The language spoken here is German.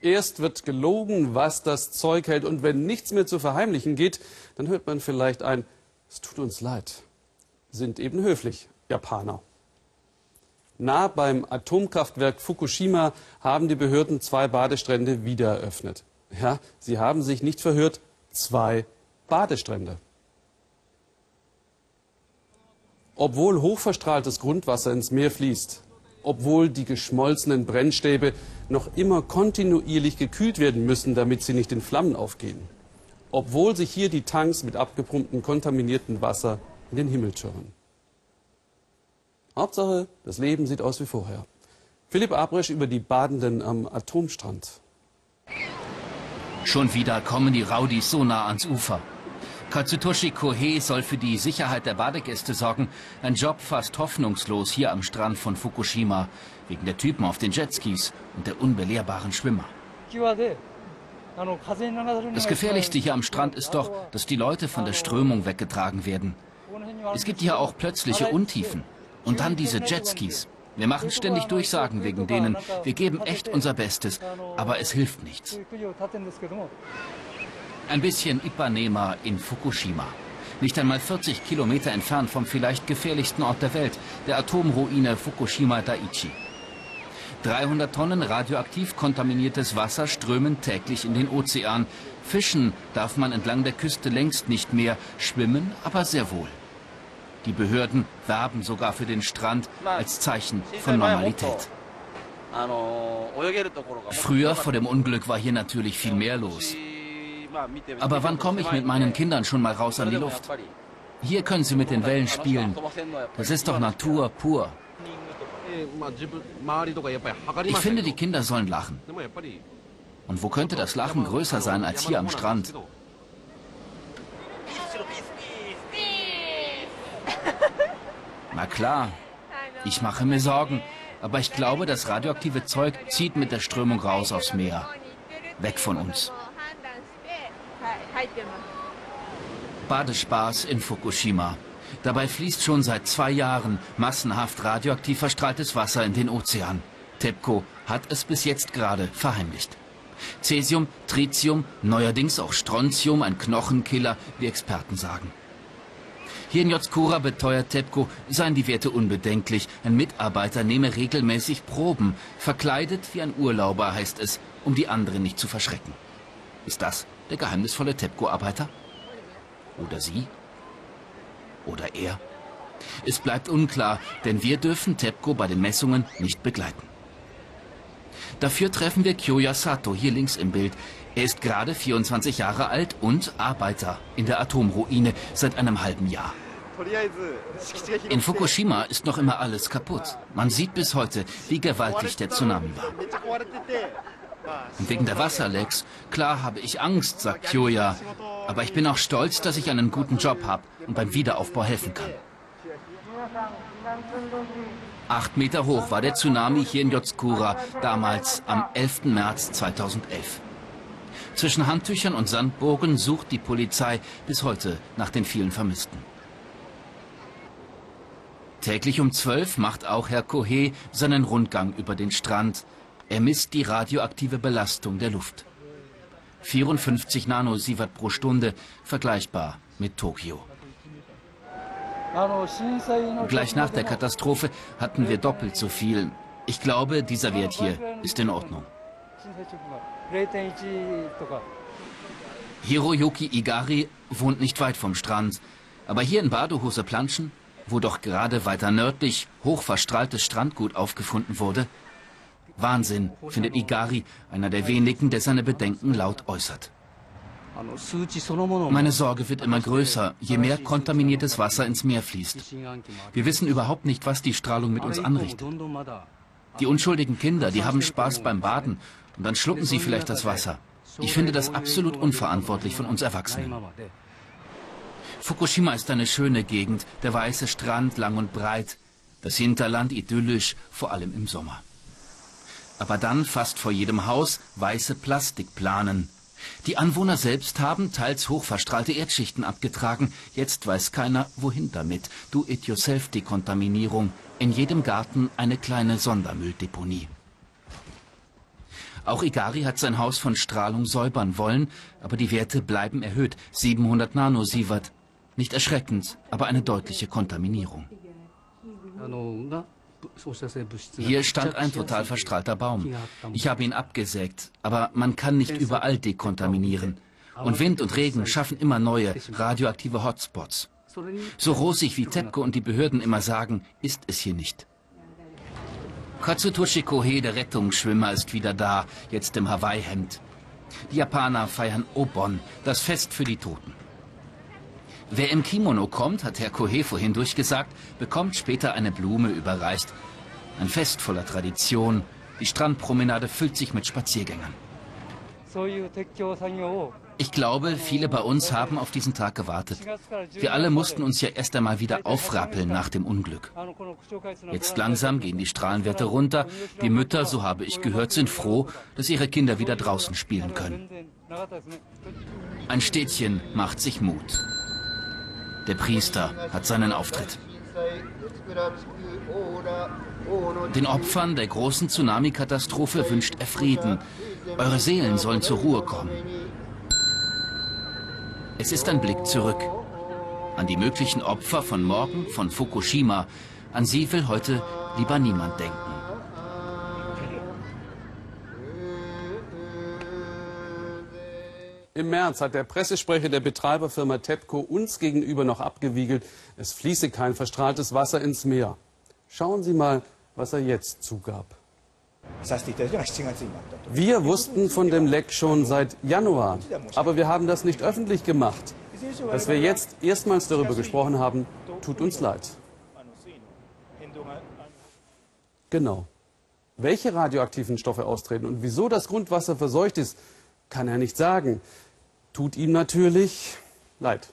Erst wird gelogen, was das Zeug hält. Und wenn nichts mehr zu verheimlichen geht, dann hört man vielleicht ein, es tut uns leid. Sind eben höflich, Japaner. Nah beim Atomkraftwerk Fukushima haben die Behörden zwei Badestrände wieder eröffnet. Ja, sie haben sich nicht verhört, zwei Badestrände. Obwohl hochverstrahltes Grundwasser ins Meer fließt, obwohl die geschmolzenen Brennstäbe noch immer kontinuierlich gekühlt werden müssen, damit sie nicht in Flammen aufgehen. Obwohl sich hier die Tanks mit abgepumptem, kontaminiertem Wasser in den Himmel schirren. Hauptsache, das Leben sieht aus wie vorher. Philipp Abresch über die Badenden am Atomstrand. Schon wieder kommen die Rowdies so nah ans Ufer. Katsutoshi Kohei soll für die Sicherheit der Badegäste sorgen. Ein Job fast hoffnungslos hier am Strand von Fukushima. Wegen der Typen auf den Jetskis und der unbelehrbaren Schwimmer. Das Gefährlichste hier am Strand ist doch, dass die Leute von der Strömung weggetragen werden. Es gibt hier auch plötzliche Untiefen. Und dann diese Jetskis. Wir machen ständig Durchsagen wegen denen. Wir geben echt unser Bestes, aber es hilft nichts. Ein bisschen Ipanema in Fukushima. Nicht einmal 40 Kilometer entfernt vom vielleicht gefährlichsten Ort der Welt, der Atomruine Fukushima Daiichi. 300 Tonnen radioaktiv kontaminiertes Wasser strömen täglich in den Ozean. Fischen darf man entlang der Küste längst nicht mehr, schwimmen aber sehr wohl. Die Behörden werben sogar für den Strand als Zeichen von Normalität. Früher vor dem Unglück war hier natürlich viel mehr los. Aber wann komme ich mit meinen Kindern schon mal raus an die Luft? Hier können sie mit den Wellen spielen. Das ist doch Natur pur. Ich finde, die Kinder sollen lachen. Und wo könnte das Lachen größer sein als hier am Strand? Na klar, ich mache mir Sorgen, aber ich glaube, das radioaktive Zeug zieht mit der Strömung raus aufs Meer. Weg von uns. Badespaß in Fukushima. Dabei fließt schon seit zwei Jahren massenhaft radioaktiv verstrahltes Wasser in den Ozean. TEPCO hat es bis jetzt gerade verheimlicht. Cäsium, Tritium, neuerdings auch Strontium, ein Knochenkiller, wie Experten sagen. Hier in Jotskura beteuert TEPCO, seien die Werte unbedenklich. Ein Mitarbeiter nehme regelmäßig Proben. Verkleidet wie ein Urlauber heißt es, um die anderen nicht zu verschrecken. Ist das der geheimnisvolle TEPCO-Arbeiter? Oder sie? Oder er? Es bleibt unklar, denn wir dürfen TEPCO bei den Messungen nicht begleiten. Dafür treffen wir Kyoya Sato hier links im Bild. Er ist gerade 24 Jahre alt und Arbeiter in der Atomruine seit einem halben Jahr. In Fukushima ist noch immer alles kaputt. Man sieht bis heute, wie gewaltig der Tsunami war. Und wegen der Wasserlecks, klar habe ich Angst, sagt Kyoya. Aber ich bin auch stolz, dass ich einen guten Job habe und beim Wiederaufbau helfen kann. Acht Meter hoch war der Tsunami hier in Yotskura, damals am 11. März 2011. Zwischen Handtüchern und Sandburgen sucht die Polizei bis heute nach den vielen Vermissten. Täglich um zwölf macht auch Herr Kohé seinen Rundgang über den Strand. Er misst die radioaktive Belastung der Luft. 54 Nanosievert pro Stunde, vergleichbar mit Tokio. Gleich nach der Katastrophe hatten wir doppelt so viel. Ich glaube, dieser Wert hier ist in Ordnung. Hiroyuki Igari wohnt nicht weit vom Strand. Aber hier in Badehose planschen, wo doch gerade weiter nördlich hochverstrahltes Strandgut aufgefunden wurde, Wahnsinn, findet Igari, einer der wenigen, der seine Bedenken laut äußert. Meine Sorge wird immer größer, je mehr kontaminiertes Wasser ins Meer fließt. Wir wissen überhaupt nicht, was die Strahlung mit uns anrichtet. Die unschuldigen Kinder, die haben Spaß beim Baden und dann schlucken sie vielleicht das Wasser. Ich finde das absolut unverantwortlich von uns Erwachsenen. Fukushima ist eine schöne Gegend, der weiße Strand lang und breit, das Hinterland idyllisch, vor allem im Sommer. Aber dann fast vor jedem Haus weiße Plastikplanen. Die Anwohner selbst haben teils hochverstrahlte Erdschichten abgetragen. Jetzt weiß keiner, wohin damit. Do-it-yourself-Dekontaminierung. In jedem Garten eine kleine Sondermülldeponie. Auch Igari hat sein Haus von Strahlung säubern wollen, aber die Werte bleiben erhöht. 700 Nanosievert. Nicht erschreckend, aber eine deutliche Kontaminierung. Hier stand ein total verstrahlter Baum. Ich habe ihn abgesägt, aber man kann nicht überall dekontaminieren. Und Wind und Regen schaffen immer neue radioaktive Hotspots. So rosig wie TEPCO und die Behörden immer sagen, ist es hier nicht. Katsutoshi Kohei, der Rettungsschwimmer, ist wieder da, jetzt im Hawaii-Hemd. Die Japaner feiern Obon, das Fest für die Toten. Wer im Kimono kommt, hat Herr Kohei vorhin durchgesagt, bekommt später eine Blume überreicht. Ein Fest voller Tradition. Die Strandpromenade füllt sich mit Spaziergängern. Ich glaube, viele bei uns haben auf diesen Tag gewartet. Wir alle mussten uns ja erst einmal wieder aufrappeln nach dem Unglück. Jetzt langsam gehen die Strahlenwerte runter. Die Mütter, so habe ich gehört, sind froh, dass ihre Kinder wieder draußen spielen können. Ein Städtchen macht sich Mut. Der Priester hat seinen Auftritt. Den Opfern der großen Tsunami-Katastrophe wünscht er Frieden. Eure Seelen sollen zur Ruhe kommen. Es ist ein Blick zurück. An die möglichen Opfer von morgen, von Fukushima. An sie will heute lieber niemand denken. Im März hat der Pressesprecher der Betreiberfirma TEPCO uns gegenüber noch abgewiegelt, es fließe kein verstrahltes Wasser ins Meer. Schauen Sie mal, was er jetzt zugab. Wir wussten von dem Leck schon seit Januar, aber wir haben das nicht öffentlich gemacht. Dass wir jetzt erstmals darüber gesprochen haben, tut uns leid. Genau. Welche radioaktiven Stoffe austreten und wieso das Grundwasser verseucht ist, kann er nicht sagen. Tut ihm natürlich leid.